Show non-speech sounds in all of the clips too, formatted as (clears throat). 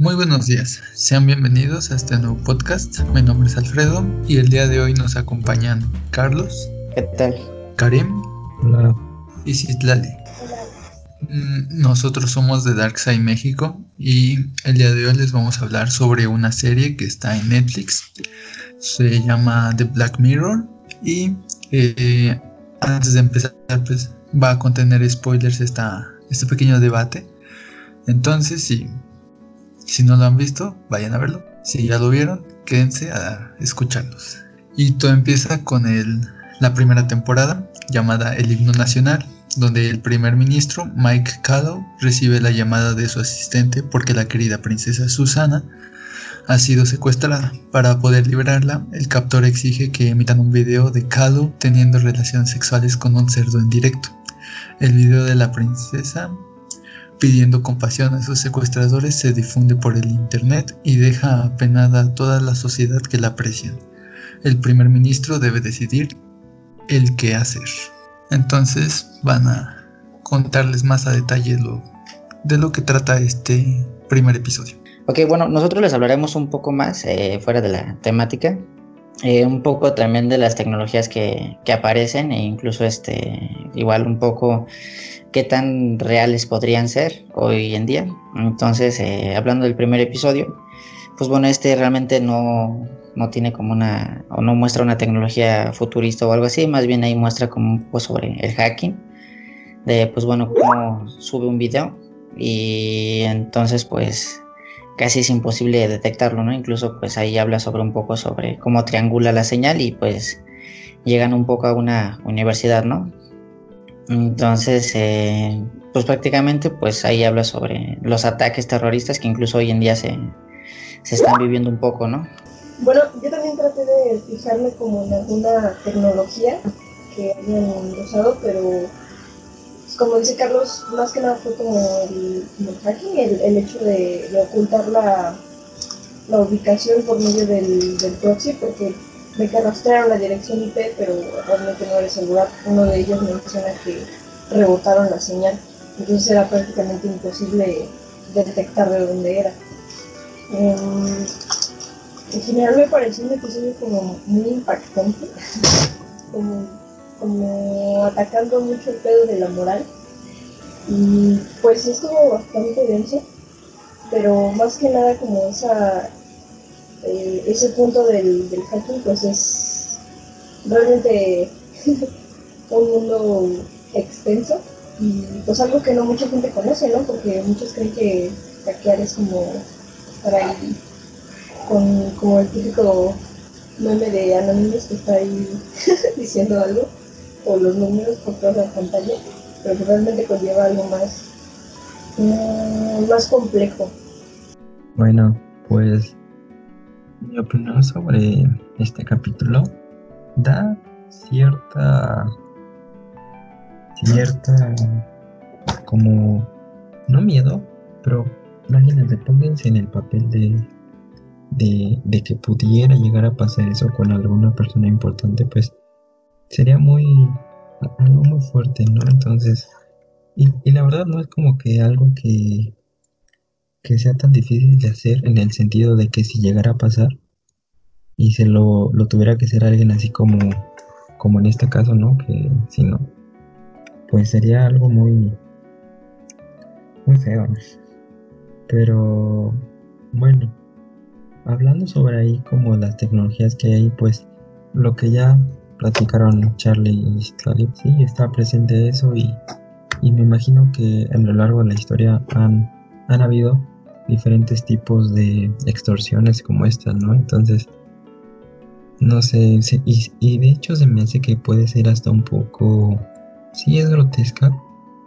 Muy buenos días, sean bienvenidos a este nuevo podcast. Mi nombre es Alfredo y el día de hoy nos acompañan Carlos. ¿Qué tal? Karim. Hola. Y Citlali. Mm, nosotros somos de Darkside México y el día de hoy les vamos a hablar sobre una serie que está en Netflix. Se llama The Black Mirror y eh, antes de empezar pues va a contener spoilers esta, este pequeño debate. Entonces, si, si no lo han visto, vayan a verlo. Si ya lo vieron, quédense a escucharlos. Y todo empieza con el, la primera temporada llamada El Himno Nacional, donde el primer ministro, Mike Callow, recibe la llamada de su asistente porque la querida princesa Susana ha sido secuestrada. Para poder liberarla, el captor exige que emitan un video de Callow teniendo relaciones sexuales con un cerdo en directo. El video de la princesa pidiendo compasión a sus secuestradores se difunde por el internet y deja apenada a toda la sociedad que la aprecia. El primer ministro debe decidir el qué hacer. Entonces van a contarles más a detalle lo, de lo que trata este primer episodio. Ok, bueno, nosotros les hablaremos un poco más eh, fuera de la temática, eh, un poco también de las tecnologías que, que, aparecen e incluso este, igual un poco qué tan reales podrían ser hoy en día. Entonces, eh, hablando del primer episodio, pues bueno, este realmente no, no tiene como una, o no muestra una tecnología futurista o algo así, más bien ahí muestra como un poco sobre el hacking, de pues bueno, cómo sube un video y entonces pues casi es imposible detectarlo, ¿no? Incluso pues ahí habla sobre un poco sobre cómo triangula la señal y pues llegan un poco a una universidad, ¿no? Entonces, eh, pues prácticamente pues ahí habla sobre los ataques terroristas que incluso hoy en día se, se están viviendo un poco, ¿no? Bueno, yo también traté de fijarme como en alguna tecnología que hayan usado, pero como dice Carlos, más que nada fue como el, hacking, el, hecho de, ocultar la, la, ubicación por medio del, del proxy, porque me que rastrearon la dirección IP, pero realmente no era el lugar. Uno de ellos menciona que rebotaron la señal, entonces era prácticamente imposible detectar de dónde era. Em, en general me pareció un episodio como muy impactante, (laughs) como, atacando mucho el pedo de la moral. Y pues estuvo bastante denso, pero más que nada como esa eh, ese punto del, del hacking pues es realmente (laughs) un mundo extenso y pues algo que no mucha gente conoce, ¿no? Porque muchos creen que hackear es como estar ahí con como el típico meme de Anonymous que está ahí (laughs) diciendo algo, o los números por toda la pantalla, pero realmente conlleva algo más, mm, más complejo. Bueno, pues mi opinión sobre este capítulo da cierta cierta como no miedo pero imagínate pónganse en el papel de de, que pudiera llegar a pasar eso con alguna persona importante, pues sería muy, algo muy fuerte, ¿no? Entonces, y, la verdad no es como que algo que, que sea tan difícil de hacer en el sentido de que si llegara a pasar y se lo, lo tuviera que hacer alguien así como, como en este caso, ¿no? Que si no, pues sería algo muy, muy feo. Pero bueno, hablando sobre ahí como las tecnologías que hay, pues lo que ya platicaron Charlie y Clary, sí, está presente eso y, me imagino que a lo largo de la historia han, han habido diferentes tipos de extorsiones como esta, ¿no? Entonces, no sé, y, de hecho se me hace que puede ser hasta un poco, sí es grotesca,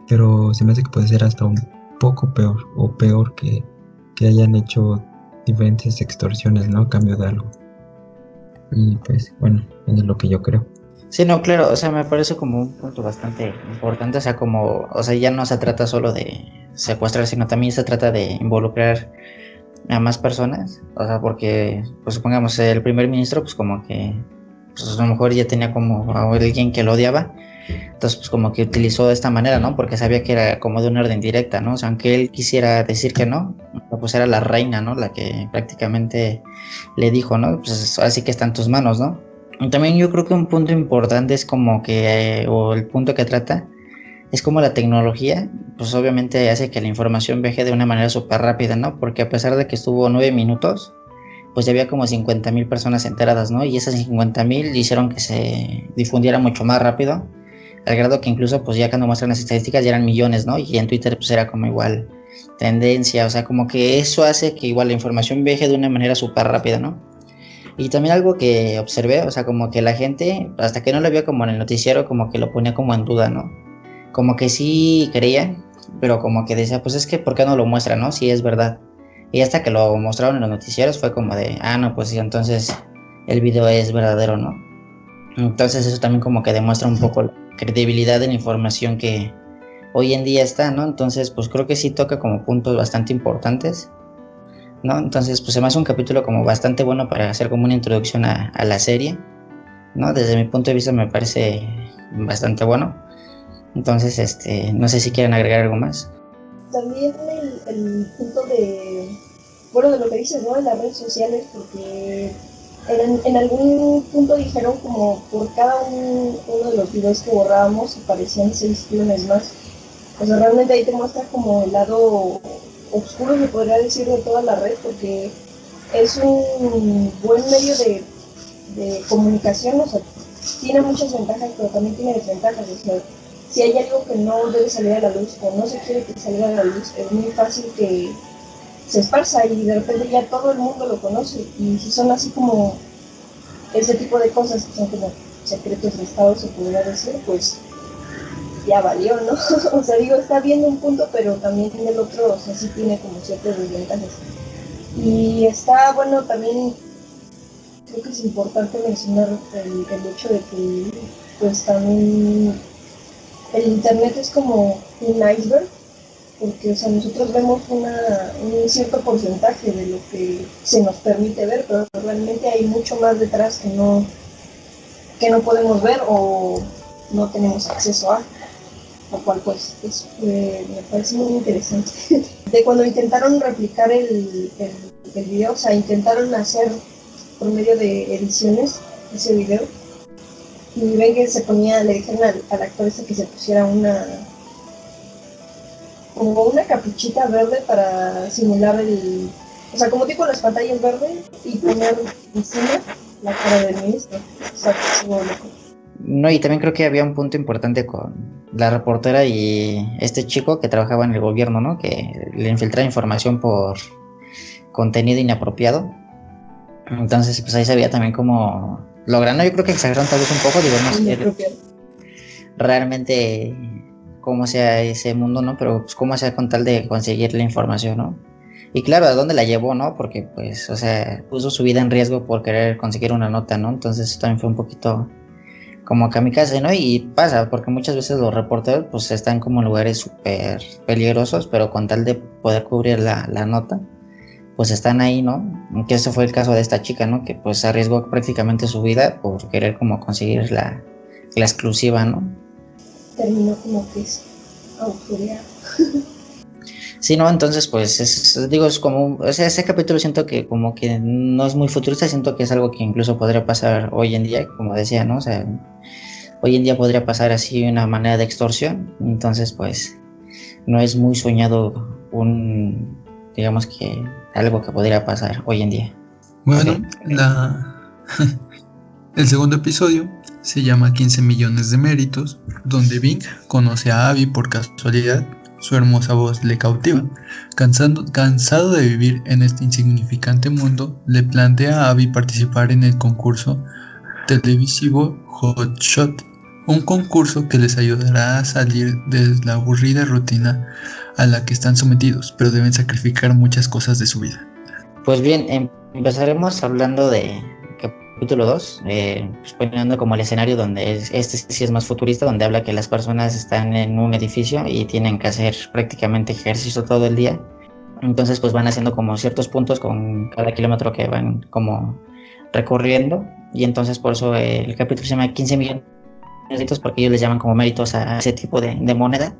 pero se me hace que puede ser hasta un poco peor o peor que, que hayan hecho diferentes extorsiones, ¿no? A cambio de algo. Y pues bueno, es lo que yo creo. Sí, no, claro, o sea, me parece como un punto bastante importante, o sea, como, o sea, ya no se trata solo de secuestrar, sino también se trata de involucrar a más personas, o sea, porque, pues supongamos, el primer ministro, pues como que, pues a lo mejor ya tenía como a alguien que lo odiaba, Entonces, pues como que utilizó de esta manera, ¿no? Porque sabía que era como de una orden directa, ¿no? O sea, aunque él quisiera decir que no, pues era la reina, ¿no? La que prácticamente le dijo, ¿no? Pues así que está en tus manos, ¿no? También yo creo que un punto importante es como que, o el punto que trata, es como la tecnología, pues obviamente hace que la información viaje de una manera súper rápida, ¿no? Porque a pesar de que estuvo nueve minutos, pues ya había como 50 mil personas enteradas, ¿no? Y esas 50 mil hicieron que se difundiera mucho más rápido, al grado que incluso, pues ya cuando muestran las estadísticas ya eran millones, ¿no? Y en Twitter pues era como igual tendencia, o sea, como que eso hace que igual la información viaje de una manera súper rápida, ¿no? Y también algo que observé, o sea, como que la gente, hasta que no lo vio como en el noticiero, como que lo ponía como en duda, ¿no? Como que sí creía, pero como que decía, pues es que, ¿por qué no lo muestra, no? Si es verdad. Y hasta que lo mostraron en los noticieros fue como de, ah, no, pues sí, entonces el video es verdadero, ¿no? Entonces eso también como que demuestra un poco la credibilidad de la información que hoy en día está, ¿no? Entonces pues creo que sí toca como puntos bastante importantes, ¿no? Entonces pues se me hace un capítulo como bastante bueno para hacer como una introducción a, la serie, ¿no? Desde mi punto de vista me parece bastante bueno. Entonces, este, no sé si quieren agregar algo más también el, punto de, bueno, de lo que dices, ¿no? En las redes sociales, porque en, algún punto dijeron como por cada uno de los videos que borrábamos aparecían seis clones más. O sea, realmente ahí te muestra como el lado oscuro, me podría decir, de toda la red, porque es un buen medio de, de comunicación, o sea, tiene muchas ventajas, pero también tiene desventajas. O sea, si hay algo que no debe salir a la luz o no se quiere que salga a la luz, es muy fácil que se esparza y de repente ya todo el mundo lo conoce. Y si son así como ese tipo de cosas que son como secretos de Estado, se podría decir, pues ya valió, ¿no? (laughs) o sea, digo, está viendo un punto, pero también tiene el otro, o sea, sí tiene como ciertas desventajas. Y está, bueno, también creo que es importante mencionar el, el hecho de que, pues también el Internet es como un iceberg, porque o sea, nosotros vemos una, un cierto porcentaje de lo que se nos permite ver, pero realmente hay mucho más detrás que no, que no podemos ver o no tenemos acceso a, lo cual pues me parece muy interesante. (laughs) De cuando intentaron replicar el, el, video, o sea, intentaron hacer por medio de ediciones ese video, y ven que se ponía, le dijeron al, actor ese que se pusiera una como una capuchita verde para simular el o sea como tipo las pantallas verdes y poner encima la cara del ministro o sea no y también creo que había un punto importante con la reportera y este chico que trabajaba en el gobierno no que le infiltraba información por contenido inapropiado entonces pues ahí se veía también como logrando, yo creo que exageraron tal vez un poco, digo, no sé realmente cómo sea ese mundo, ¿no? Pero pues cómo sea con tal de conseguir la información, ¿no? Y claro, ¿a dónde la llevó, no? Porque, pues, o sea, puso su vida en riesgo por querer conseguir una nota, ¿no? Entonces también fue un poquito como kamikaze, ¿no? Y pasa, porque muchas veces los reporteros, pues, están como en lugares súper peligrosos, pero con tal de poder cubrir la, la nota, pues están ahí, ¿no? Que ese fue el caso de esta chica, ¿no? Que pues arriesgó prácticamente su vida por querer como conseguir la, la exclusiva, ¿no? Terminó como que es (laughs) Sí, no, entonces pues es, digo, es como, o sea, ese capítulo siento que como que no es muy futurista, siento que es algo que incluso podría pasar hoy en día, como decía, ¿no? O sea, hoy en día podría pasar así una manera de extorsión, entonces pues no es muy soñado un, digamos que algo que podría pasar hoy en día. Bueno, (laughs) el segundo episodio se llama 15 millones de méritos, donde Bing conoce a Abby por casualidad, su hermosa voz le cautiva. Cansando, cansado de vivir en este insignificante mundo, le plantea a Abby participar en el concurso televisivo Hot Shot, un concurso que les ayudará a salir de la aburrida rutina a la que están sometidos, pero deben sacrificar muchas cosas de su vida. Pues bien, em, empezaremos hablando de capítulo 2, eh, pues poniendo como el escenario donde este sí es más futurista, donde habla que las personas están en un edificio y tienen que hacer prácticamente ejercicio todo el día. Entonces pues van haciendo como ciertos puntos con cada kilómetro que van como recorriendo y entonces por eso el capítulo se llama 15 millones porque ellos les llaman como méritos a ese tipo de, moneda.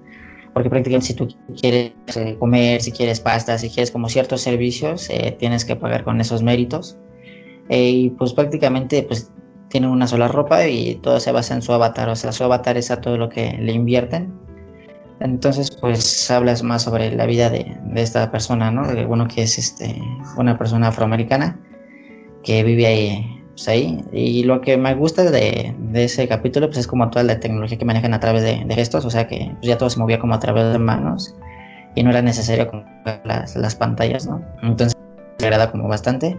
Porque prácticamente si tú quieres eh, comer, si quieres pasta, si quieres como ciertos servicios, eh, tienes que pagar con esos méritos. Y pues prácticamente pues tienen una sola ropa y todo se basa en su avatar. O sea, su avatar es a todo lo que le invierten. Entonces, pues hablas más sobre la vida de, esta persona, ¿no? De, bueno, que es este, una persona afroamericana que vive ahí, pues ahí. Y lo que me gusta de, ese capítulo, pues es como toda la tecnología que manejan a través de, gestos, o sea que pues, ya todo se movía como a través de manos y no era necesario con las, las pantallas, ¿no? Entonces, agrada como bastante.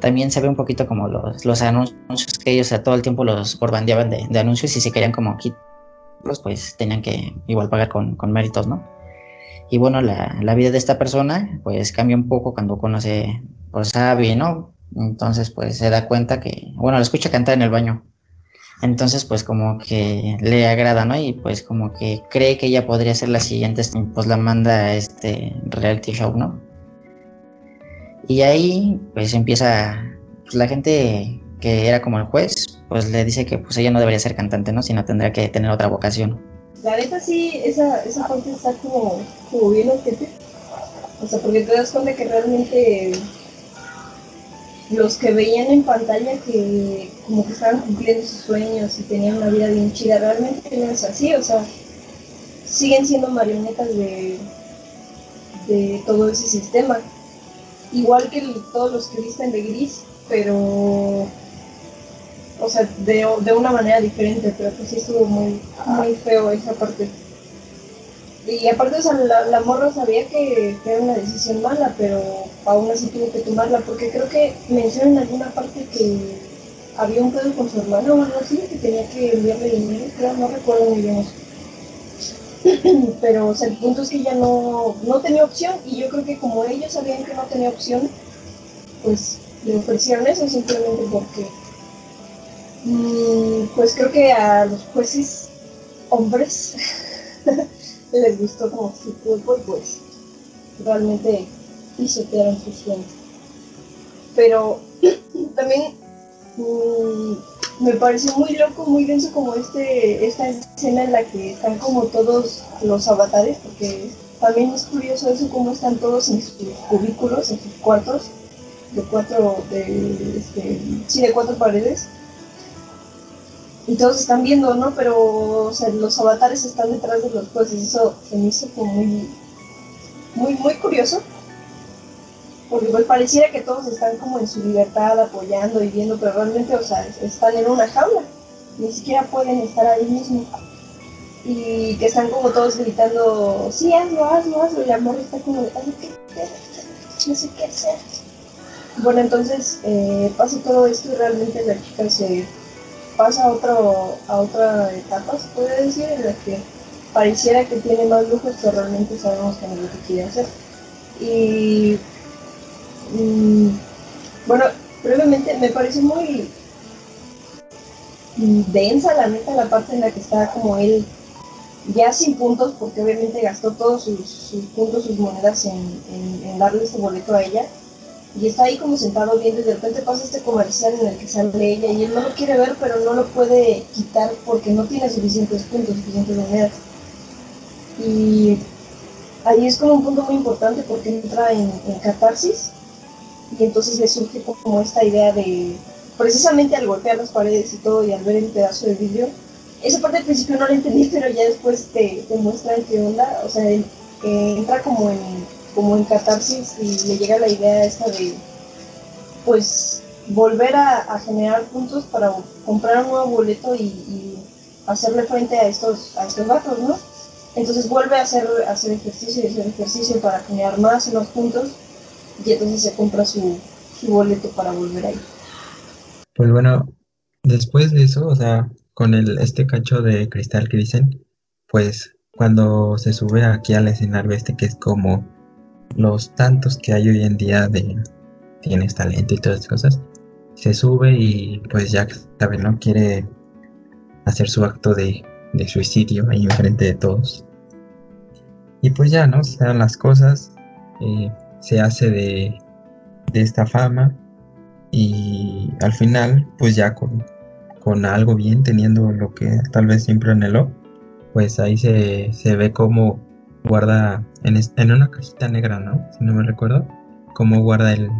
También se ve un poquito como los, los anuncios que ellos a todo el tiempo los borbandeaban de, de anuncios y se querían como quitar pues tenían que igual pagar con, méritos, ¿no? Y bueno, la, vida de esta persona pues cambia un poco cuando conoce pues a Abby, ¿no? Entonces pues se da cuenta que, bueno, la escucha cantar en el baño. Entonces pues como que le agrada, ¿no? Y pues como que cree que ella podría ser la siguiente, pues la manda a este reality show, ¿no? Y ahí pues empieza, pues la gente que era como el juez, pues le dice que pues ella no debería ser cantante, ¿no? Sino tendría que tener otra vocación. La neta sí, esa, esa parte está como, bien. O sea, porque te das cuenta que realmente los que veían en pantalla que como que estaban cumpliendo sus sueños y tenían una vida bien chida, realmente no es así, o sea, siguen siendo marionetas de, de todo ese sistema. Igual que todos los que visten de gris, pero o sea, de, de una manera diferente, pero pues sí estuvo muy, muy feo esa parte. Y aparte, o sea, la, la morra sabía que, era una decisión mala, pero aún así tuvo que tomarla, porque creo que mencionan en alguna parte que había un pedo con su hermano o algo así, que tenía que enviarle dinero, creo, no recuerdo muy bien eso. (clears throat) Pero, el punto es que ella no, no tenía opción, y yo creo que como ellos sabían que no tenía opción, pues le ofrecieron eso simplemente porque Mm, pues creo que a los jueces hombres (laughs) les gustó como su cuerpo y pues realmente pisotearon su sueños. Pero (clears throat) también mm, me pareció muy loco, muy denso como este, esta escena en la que están como todos los avatares, porque también es curioso eso como están todos en sus cubículos, en sus cuartos, de cuatro, de, este, sí, de cuatro paredes y todos están viendo, ¿no? Pero los avatares están detrás de los jueces. Eso se me hizo como muy, muy, muy curioso. Porque pues pareciera que todos están como en su libertad apoyando y viendo, pero realmente, o sea, están en una jaula. Ni siquiera pueden estar ahí mismo. Y que están como todos gritando, sí, hazlo, hazlo, hazlo. Y amor está como, no sé qué hacer. Bueno, entonces eh, pasa todo esto y realmente la chica se pasa a, otro, a otra etapa, se puede decir, en la que pareciera que tiene más lujos, pero realmente sabemos que no lo que quiere hacer. Y mm, bueno, brevemente me parece muy densa la neta la parte en la que está como él ya sin puntos, porque obviamente gastó todos sus, puntos, sus monedas en, en darle ese boleto a ella y está ahí como sentado viendo y de repente pasa este comercial en el que sale ella y él no lo quiere ver pero no lo puede quitar porque no tiene suficientes puntos, suficientes monedas. Y ahí es como un punto muy importante porque entra en, catarsis y entonces le surge como esta idea de, precisamente al golpear las paredes y todo y al ver el pedazo de vidrio, esa parte al principio no la entendí pero ya después te, te muestran qué onda, o sea, eh, entra como en como en catarsis y le llega la idea esta de pues volver a, generar puntos para comprar un nuevo boleto y, hacerle frente a estos a estos ¿no? Entonces vuelve a hacer, hacer ejercicio y hacer ejercicio para generar más en los puntos y entonces se compra su, su boleto para volver ahí. Pues bueno, después de eso, o sea, con el, este cacho de cristal que dicen, pues cuando se sube aquí al escenario este que es como los tantos que hay hoy en día de tienes talento y todas esas cosas, se sube y pues Jack, ¿sabes? ¿No? Quiere hacer su acto de, suicidio ahí enfrente de todos. Y pues ya, ¿no? Se dan las cosas, eh, se hace de, de esta fama y al final, pues ya con, con algo bien, teniendo lo que tal vez siempre anheló, pues ahí se, ve cómo guarda en, en, una cajita negra, ¿no? Si no me recuerdo, cómo guarda el,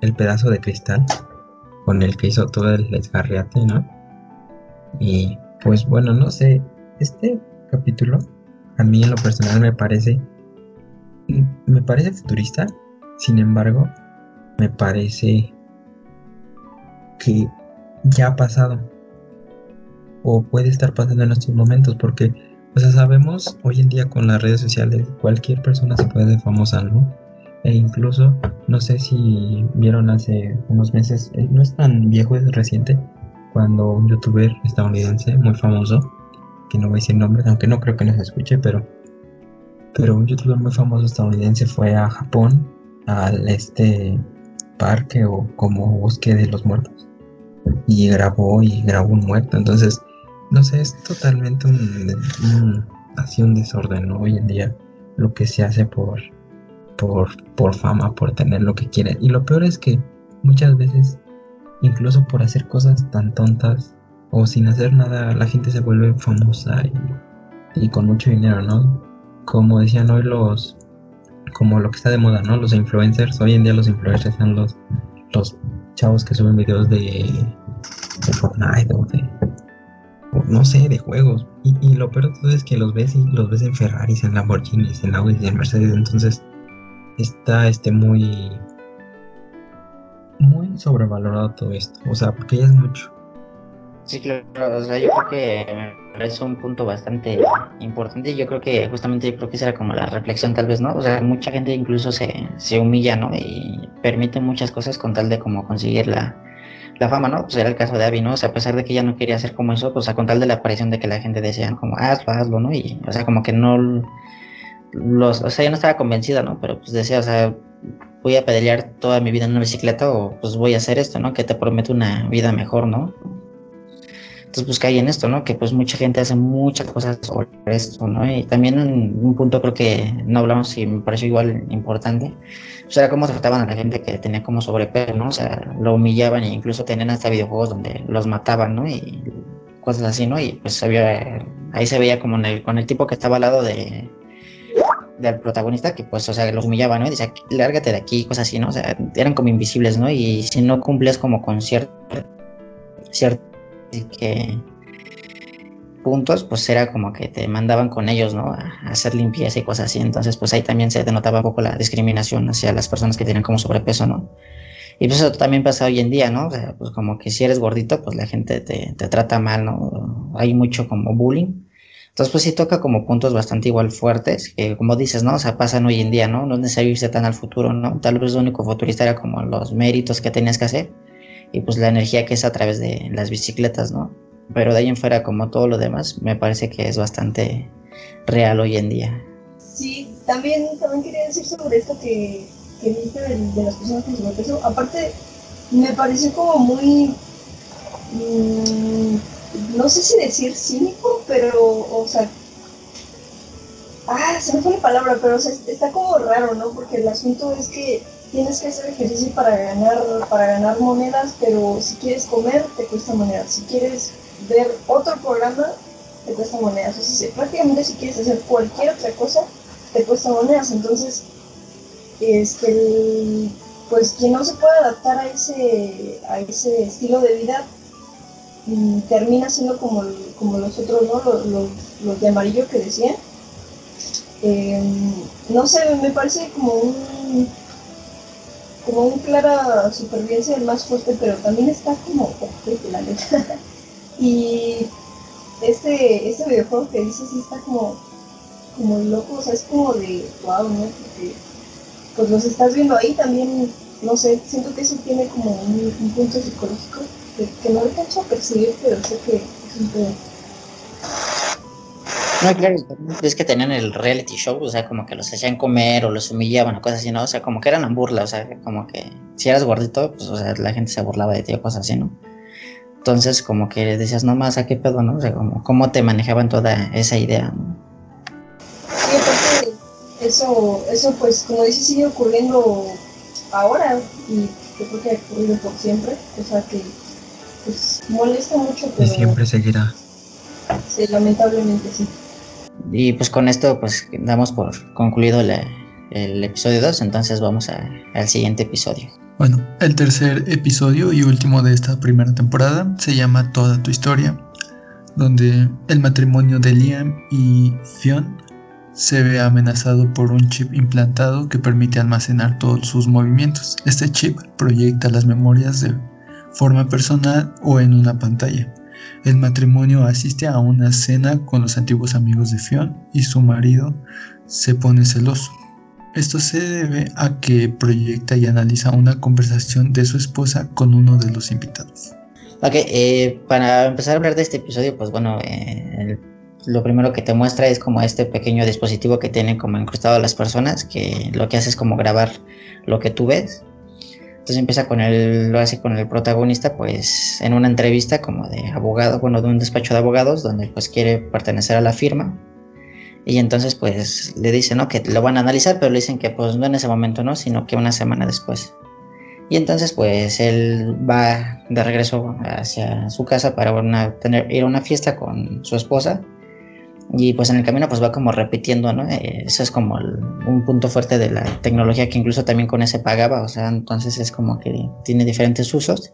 el pedazo de cristal con el que hizo todo el desgarriate, ¿no? Y pues bueno, no sé, este capítulo a mí en lo personal me parece me parece futurista, sin embargo, me parece que ya ha pasado o puede estar pasando en estos momentos porque o sea, sabemos hoy en día con las redes sociales cualquier persona se puede hacer famosa, ¿no? E incluso, no sé si vieron hace unos meses, eh, no es tan viejo, es reciente, cuando un youtuber estadounidense muy famoso, que no voy a decir nombres, aunque no creo que nos escuche, pero, pero un youtuber muy famoso estadounidense fue a Japón, al este parque o como bosque de los muertos, y grabó y grabó un muerto. Entonces, no sé, es totalmente un, así un desorden hoy en día lo que se hace por por, fama, por tener lo que quieren. Y lo peor es que muchas veces, incluso por hacer cosas tan tontas o sin hacer nada, la gente se vuelve famosa y, con mucho dinero, ¿no? Como decían hoy los, como lo que está de moda, ¿no? Los influencers, hoy en día los influencers son los, los chavos que suben videos de, Fortnite o de, no sé, de juegos. Y, y, lo peor de todo es que los ves y los ves en Ferraris, en Lamborghinis, en Audi, en Mercedes. Entonces, está este muy muy sobrevalorado todo esto, o sea, porque ya es mucho. Sí, claro, o sea, yo creo que es un punto bastante importante y yo creo que justamente yo creo que será como la reflexión tal vez, ¿no? O sea, mucha gente incluso se, se humilla, ¿no? Y permite muchas cosas con tal de como conseguir la, la fama, ¿no? Pues era el caso de Abby, ¿no? O sea, a pesar de que ella no quería hacer como eso, pues a con tal de la aparición de que la gente decía como, hazlo, hazlo, ¿no? Y, o sea, como que no los, o sea, yo no estaba convencida, ¿no? Pero pues decía, o sea, voy a pedalear toda mi vida en una bicicleta o pues voy a hacer esto, ¿no? Que te promete una vida mejor, ¿no? Entonces pues cae en esto, ¿no? Que pues mucha gente hace muchas cosas sobre esto, ¿no? Y también un punto creo que no hablamos y me pareció igual importante, pues era cómo trataban a la gente que tenía como sobrepeso, ¿no? O sea, lo humillaban e incluso tenían hasta videojuegos donde los mataban, ¿no? Y cosas así, ¿no? Y pues había, ahí se veía como con el tipo que estaba al lado de, del protagonista que pues, o sea, los humillaba, ¿no? Y decía, lárgate de aquí, cosas así, ¿no? O sea, eran como invisibles, ¿no? Y si no cumplías como con cierto, cierto que puntos, pues era como que te mandaban con ellos, ¿no? A hacer limpieza y cosas así. Entonces, pues ahí también se denotaba un poco la discriminación hacia las personas que tienen como sobrepeso, ¿no? Y pues eso también pasa hoy en día, ¿no? O sea, pues como que si eres gordito, pues la gente te, te trata mal, ¿no? Hay mucho como bullying. Entonces, pues sí toca como puntos bastante igual fuertes, que como dices, ¿no? O sea, pasan hoy en día, ¿no? No es necesario irse tan al futuro, ¿no? Tal vez lo único futurista era como los méritos que tenías que hacer y pues la energía que es a través de las bicicletas, ¿no? Pero de ahí en fuera, como todo lo demás, me parece que es bastante real hoy en día. Sí, también, también quería decir sobre esto que, que viste de, las personas con sobrepeso. Aparte, me pareció como muy... Mmm, no sé si decir cínico, pero, o sea, ah, se me fue la palabra, pero está como raro, ¿no? Porque el asunto es que tienes que hacer ejercicio para ganar, para ganar monedas, pero si quieres comer, te cuesta monedas. Si quieres ver otro programa, te cuesta monedas. O sea, prácticamente si quieres hacer cualquier otra cosa, te cuesta monedas. Entonces, este, pues quien no se puede adaptar a ese, a ese estilo de vida, y termina siendo como, como los otros, ¿no? Los, los, de amarillo que decían. Em, no sé, me parece como un como un clara supervivencia del más fuerte, pero también está como la neta. (laughs) y este, este videojuego que dices sí está como, como loco, o sea, es como de wow, ¿no? Porque pues los estás viendo ahí también, no sé, siento que eso tiene como un punto psicológico que, no alcanzo a percibir, pero sé que es un. No, claro, es que tenían el reality show, o sea, como que los hacían comer o los humillaban o cosas así, ¿no? O sea, como que eran burla, o sea, como que si eras gordito, pues, o sea, la gente se burlaba de ti o cosas así, ¿no? Entonces, como que decías, no más, ¿a qué pedo, no? O sea, como, ¿cómo te manejaban toda esa idea, no? Sí, aparte, eso, eso, pues, como dices, sigue ocurriendo ahora y yo creo que ha ocurrido por siempre, o sea, que pues molesta mucho, Y pero siempre seguirá. sí, lamentablemente sí. Y pues con esto pues damos por concluido el episodio 2, entonces vamos a- al siguiente episodio. Bueno, el tercer episodio y último de esta primera temporada se llama Toda tu historia, donde el matrimonio de Liam y Fionn se ve amenazado por un chip implantado que permite almacenar todos sus movimientos. Este chip proyecta las memorias de forma personal o en una pantalla. El matrimonio asiste a una cena con los antiguos amigos de Fionn y su marido se pone celoso. Esto se debe a que proyecta y analiza una conversación de su esposa con uno de los invitados. Ok, eh, para empezar a hablar de este episodio, pues bueno, eh, el- lo primero que te muestra es como este pequeño dispositivo que tienen como incrustado las personas, que lo que hace es como grabar lo que tú ves. Entonces empieza con el, lo hace con el protagonista, pues en una entrevista como de abogado, bueno, de un despacho de abogados, donde pues quiere pertenecer a la firma. Y entonces pues le dicen, ¿no? Que lo van a analizar, pero le dicen que pues no en ese momento, ¿no? Sino que una semana después. Y entonces pues él va de regreso hacia su casa para tener, ir a una fiesta con su esposa. Y pues en el camino pues va como repitiendo, ¿no? Eh, eso es como el- un punto fuerte de la tecnología que incluso también con ese pagaba, o sea, entonces es como que tiene diferentes usos.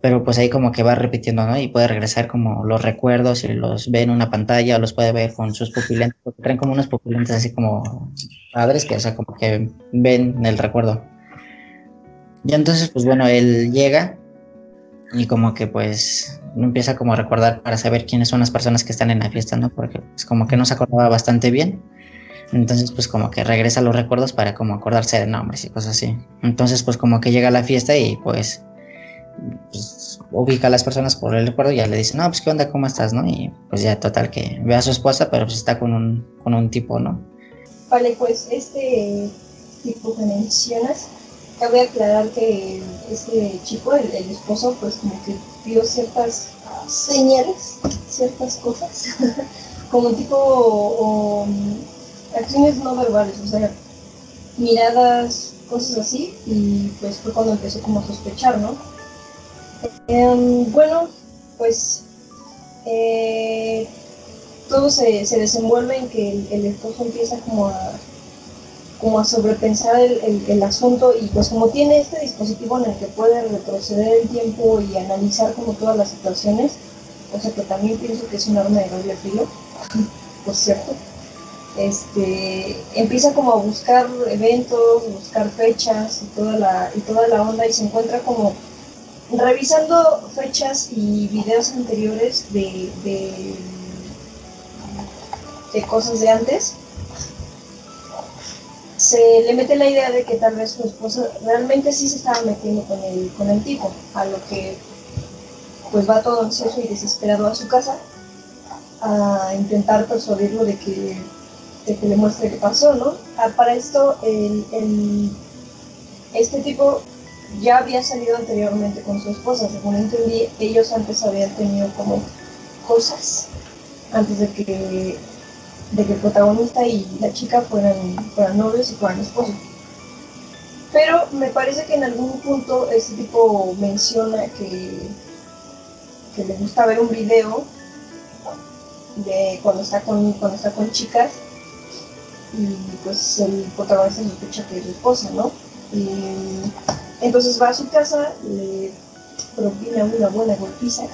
Pero pues ahí como que va repitiendo, ¿no? Y puede regresar como los recuerdos y los ve en una pantalla o los puede ver con sus pupilentes, porque traen como unos pupilentes así como padres que, o sea, como que ven el recuerdo. Y entonces, pues bueno, él llega y como que pues empieza como a recordar para saber quiénes son las personas que están en la fiesta, ¿no? Porque pues como que no se acordaba bastante bien. Entonces, pues como que regresa los recuerdos para como acordarse de nombres y cosas así. Entonces, pues como que llega a la fiesta y pues, pues, ubica a las personas por el recuerdo y ya le dice, no, pues qué onda, ¿cómo estás, no? Y pues ya total que ve a su esposa, pero pues está con un, con un tipo, ¿no? Vale, pues este tipo que mencionas, cabe aclarar que este chico, el, esposo, pues como que vio ciertas señales, ciertas cosas, (laughs) como tipo mm, acciones no verbales, o sea, miradas, cosas así, y pues fue cuando empezó como a sospechar, ¿no? Em, bueno, pues eh, todo se, se desenvuelve en que el, el esposo empieza como a, como a sobrepensar el, el- asunto y pues como tiene este dispositivo en el que puede retroceder el tiempo y analizar como todas las situaciones, o sea que también pienso que es un arma de doble filo, (laughs) por cierto, este, empieza como a buscar eventos, buscar fechas y toda la, y toda la onda y se encuentra como revisando fechas y videos anteriores de, de, de cosas de antes, se le mete la idea de que tal vez su esposa realmente sí se estaba metiendo con el, con el tipo, a lo que pues va todo ansioso y desesperado a su casa a intentar persuadirlo de que, de que le muestre qué pasó, ¿no? Ah, para esto, el, el- este tipo ya había salido anteriormente con su esposa, según entendí, ellos antes habían tenido como cosas antes de que, de que el protagonista y la chica fueran, fueran novios y fueran esposos. Pero me parece que en algún punto este tipo menciona que, que le gusta ver un video de cuando está con, cuando está con chicas y pues el protagonista sospecha que es su esposa, ¿no? Entonces va a su casa, le propina una buena golpiza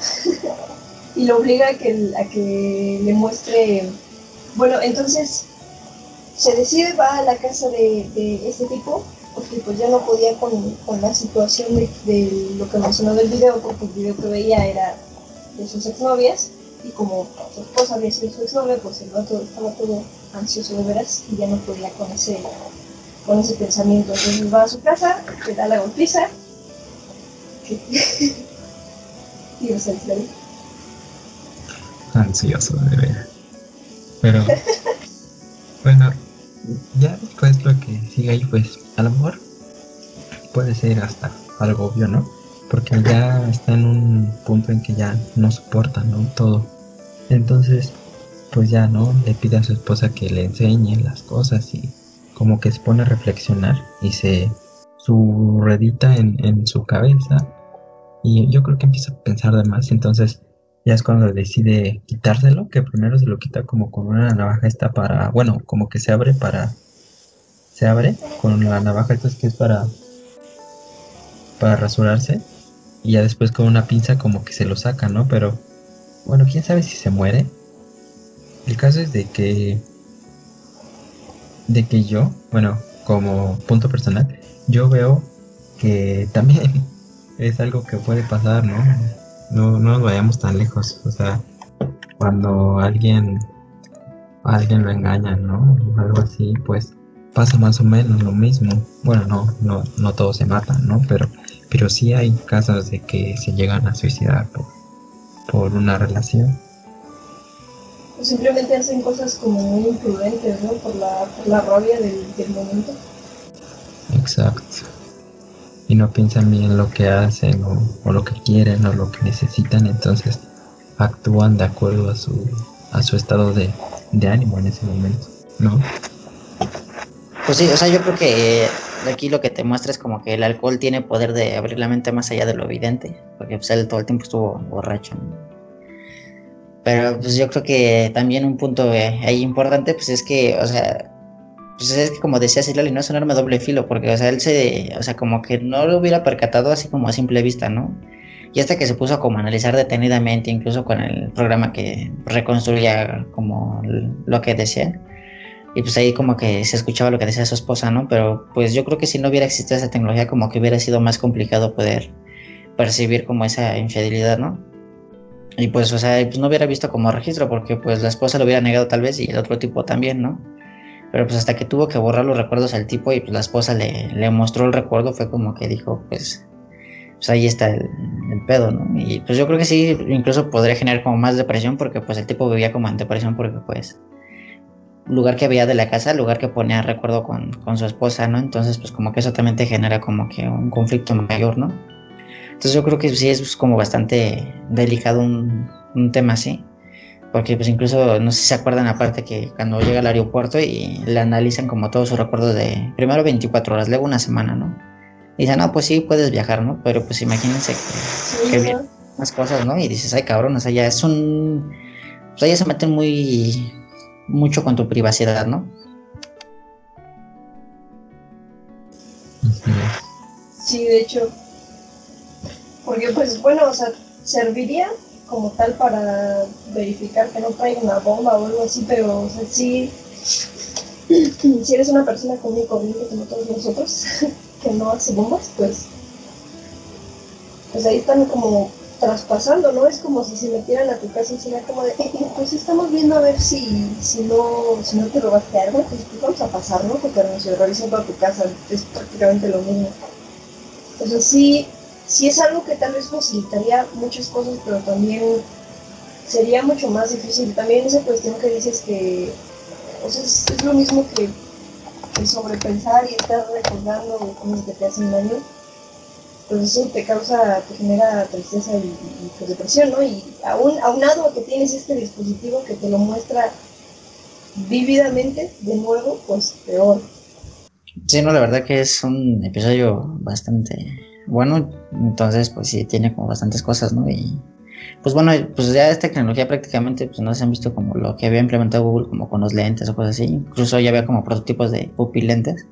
(laughs) y lo obliga a que, a que le muestre. Bueno, entonces se decide, va a la casa de, de este tipo, porque pues ya no podía con, con la situación de, de lo que mencionó del video, porque el video que veía era de sus exnovias, y como su esposa había sido su exnovia, pues el vato estaba todo ansioso de veras y ya no podía con ese, con ese pensamiento. Entonces va a su casa, le da la golpiza, (laughs) y ahí Ansioso de ver. Pero bueno, ya después lo que sigue ahí, pues a lo mejor puede ser hasta algo obvio, ¿no? Porque ya está en un punto en que ya no soporta, ¿no? Todo. Entonces, pues ya, ¿no? Le pide a su esposa que le enseñe las cosas y como que se pone a reflexionar y se su redita en, en su cabeza Y yo creo que empieza a pensar de más, entonces ya es cuando decide quitárselo, que primero se lo quita como con una navaja esta para, bueno, como que se abre para, se abre con la navaja esta que es para, para rasurarse, y ya después con una pinza como que se lo saca, ¿no? Pero, bueno, quién sabe si se muere. El caso es de que, de que yo, bueno, como punto personal, yo veo que también (laughs) es algo que puede pasar, ¿no? No, no nos vayamos tan lejos. O sea, cuando alguien, alguien lo engaña, ¿no? O algo así, pues pasa más o menos lo mismo. Bueno, no, no, no todos se matan, ¿no? Pero, pero sí hay casos de que se llegan a suicidar por, por una relación. O simplemente hacen cosas como muy imprudentes, ¿no? Por la, por la rabia del, del momento. Exacto y no piensan bien lo que hacen o, lo que quieren o lo que necesitan, entonces actúan de acuerdo a su, a su estado de, ánimo en ese momento, ¿no? Pues sí, o sea, yo creo que aquí lo que te muestra es como que el alcohol tiene poder de abrir la mente más allá de lo evidente, porque pues, él todo el tiempo estuvo borracho. Pero pues yo creo que también un punto eh, ahí importante pues es que, o sea, pues es que como decía Silali, no es un arma doble filo, porque, o sea, él se, o sea, como que no lo hubiera percatado así como a simple vista, ¿no? Y hasta que se puso como a analizar detenidamente, incluso con el programa que reconstruía como lo que decía, y pues ahí como que se escuchaba lo que decía su esposa, ¿no? Pero pues yo creo que si no hubiera existido esa tecnología, como que hubiera sido más complicado poder percibir como esa infidelidad, ¿no? Y pues, o sea, pues no hubiera visto como registro, porque pues la esposa lo hubiera negado tal vez y el otro tipo también, ¿no? Pero pues hasta que tuvo que borrar los recuerdos al tipo y pues la esposa le, le mostró el recuerdo, fue como que dijo, pues, pues ahí está el, pedo, ¿no? Y pues yo creo que sí, incluso podría generar como más depresión porque pues el tipo vivía como en depresión porque pues lugar que veía de la casa, lugar que ponía recuerdo con, con su esposa, ¿no? Entonces pues como que eso también te genera como que un conflicto mayor, ¿no? Entonces yo creo que sí es como bastante delicado un, un tema así. Porque pues incluso, no sé si se acuerdan aparte que cuando llega al aeropuerto y le analizan como todos sus recuerdos de primero 24 horas, luego una semana, ¿no? Y dicen, no, pues sí, puedes viajar, ¿no? Pero pues imagínense que, que más cosas, ¿no? Y dices, ay cabrón, o sea, ya es un... O sea, ya se meten muy... mucho con tu privacidad, ¿no? Sí, de hecho. Porque pues bueno, o sea, serviría como tal para verificar que no traiga una bomba o algo así, pero o (clears throat) si eres una persona común y corriente como todos nosotros, (laughs) que no hace bombas, pues, pues ahí están como traspasando, ¿no? Es como si se metieran a tu casa y sería como de, pues estamos viendo a ver si, si no, si no te robaste algo, pues, pues vamos a pasar, ¿no? Porque nos revisan toda tu casa, es prácticamente lo mismo. Entonces sí, sí es algo que tal vez facilitaría muchas cosas, pero también sería mucho más difícil. También esa cuestión que dices que o sea, es, lo mismo que, sobrepensar y estar recordando cosas que te hacen daño. Pues eso te causa, te genera tristeza y, pues, depresión, ¿no? Y aún, aunado a que tienes este dispositivo que te lo muestra vívidamente, de nuevo, pues peor. Sí, no, la verdad que es un episodio bastante bueno, entonces pues sí tiene como bastantes cosas, ¿no? Y pues bueno, pues ya esta tecnología prácticamente pues no se han visto como lo que había implementado Google como con los lentes o cosas así, incluso ya había como prototipos de pupilentes.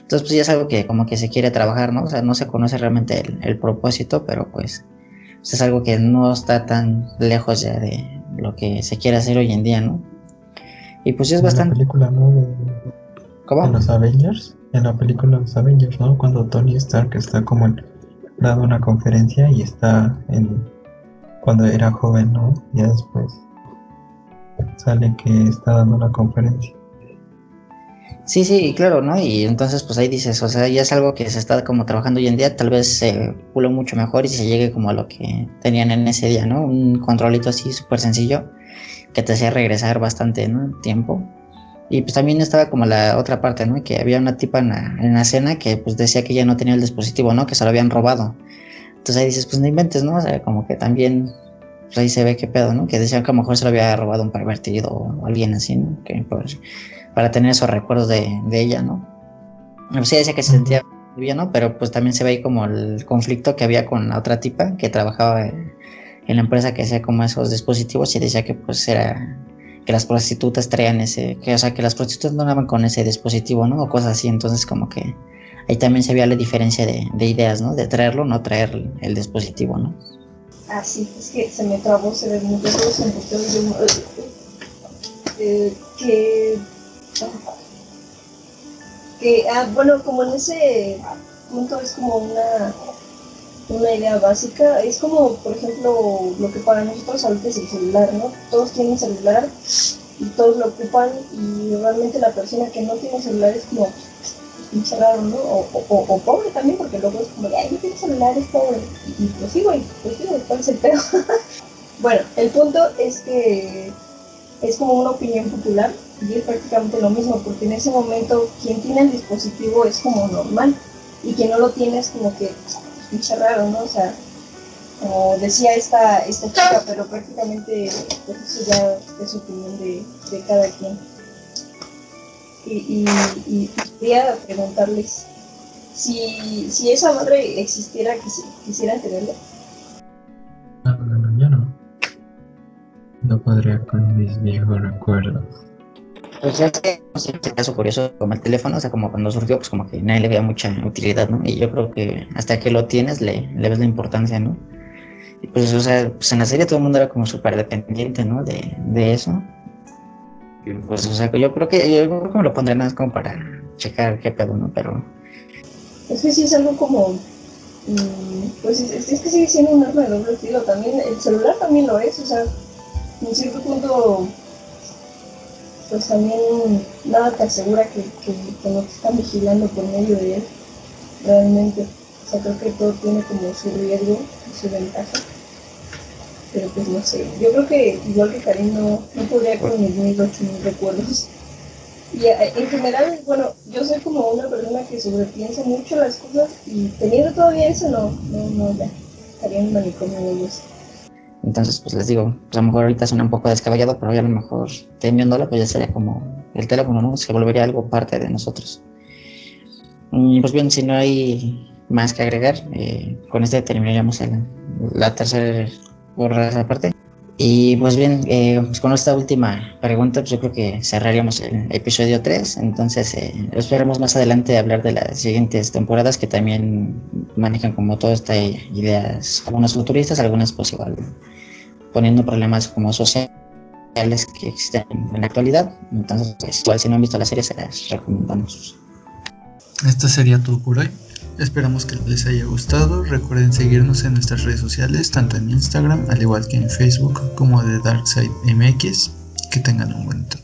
Entonces pues ya es algo que como que se quiere trabajar, ¿no? O sea, no se conoce realmente el, propósito, pero pues, pues, es algo que no está tan lejos ya de lo que se quiere hacer hoy en día, ¿no? Y pues es bastante... La película, ¿no? ¿Cómo? En los Avengers, en la película Los Avengers, ¿no? Cuando Tony Stark está como en dado una conferencia y está en cuando era joven, ¿no? Ya después sale que está dando una conferencia. Sí, sí, claro, ¿no? Y entonces pues ahí dices, o sea, ya es algo que se está como trabajando hoy en día, tal vez se pule mucho mejor y se llegue como a lo que tenían en ese día, ¿no? Un controlito así súper sencillo que te hacía regresar bastante, ¿no? Tiempo y pues también estaba como la otra parte, ¿no? Que había una tipa en la, en la cena que pues decía que ya no tenía el dispositivo, ¿no? Que se lo habían robado. Entonces ahí dices, pues no inventes, ¿no? O sea, como que también, pues ahí se ve qué pedo, ¿no? Que decían que a lo mejor se lo había robado un pervertido o alguien así, ¿no? Que pues, para tener esos recuerdos de, de ella, ¿no? Pues sí decía que se sentía ¿no? Pero pues también se ve ahí como el conflicto que había con la otra tipa que trabajaba en, la empresa que hacía como esos dispositivos y decía que pues era que las prostitutas traían ese, que o sea que las prostitutas no andaban con ese dispositivo, ¿no? O cosas así, entonces como que ahí también se veía la diferencia de, ideas, ¿no? De traerlo o no traer el, dispositivo, ¿no? Ah, sí, es que se me trabó, se ve mucho eh, que que, ah, bueno, como en ese punto es como una, una idea básica, es como, por ejemplo, lo que para nosotros ahorita es el celular, ¿no? Todos tienen celular y todos lo ocupan y realmente la persona que no tiene celular es como pinche raro, ¿no? O, o, pobre también, porque luego es como, ay, no tiene celular, es pobre. Y, pues sí, güey, pues sí, ¿cuál es el pedo? (laughs) bueno, el punto es que es como una opinión popular y es prácticamente lo mismo, porque en ese momento quien tiene el dispositivo es como normal y quien no lo tiene es como que pinche raro, ¿no? O sea, como decía esta, esta chica, pero prácticamente pues eso ya es opinión de, de cada quien. Y, y, quería preguntarles si, si esa madre existiera, quisiera tenerla. No, no, yo no. No podría con mis viejos recuerdos. Pues sé, este caso curioso como el teléfono, o sea, como cuando surgió, pues como que nadie le veía mucha utilidad, ¿no? Y yo creo que hasta que lo tienes le, le ves la importancia, ¿no? Y pues, o sea, pues en la serie todo el mundo era como súper dependiente, ¿no? De, de eso. Pues, o sea, yo creo que yo creo que lo pondré nada más como para checar qué pedo, ¿no? Pero... Es que sí es algo como... Mm, pues es, es que sigue siendo un arma de doble filo también. El celular también lo es, o sea, en cierto punto pues también nada te asegura que, no te están vigilando por medio de él, realmente. O sea, creo que todo tiene como su riesgo y su ventaja. Pero pues no sé, yo creo que igual que Karim no, no podría con mis mil ocho mil recuerdos. Y eh, en general, bueno, yo soy como una persona que sobrepiensa mucho las cosas y teniendo todavía eso, no, no, no, ya, estaría en manicomio de eso. Entonces, pues les digo, pues a lo mejor ahorita suena un poco descabellado, pero ya a lo mejor teniéndolo, pues ya sería como el teléfono, ¿no? Se volvería algo parte de nosotros. Pues bien, si no hay más que agregar, eh, con este terminaríamos la tercera parte. Y pues bien, eh, pues con esta última pregunta, pues yo creo que cerraríamos el episodio 3. Entonces, eh, esperamos más adelante hablar de las siguientes temporadas que también manejan como todas estas ideas, algunas futuristas, algunas pues igual poniendo problemas como sociales que existen en la actualidad. Entonces, pues, igual si no han visto la serie, se las recomendamos. Esto sería todo por hoy. Esperamos que les haya gustado. Recuerden seguirnos en nuestras redes sociales, tanto en Instagram, al igual que en Facebook, como de DarkSide MX. Que tengan un buen día.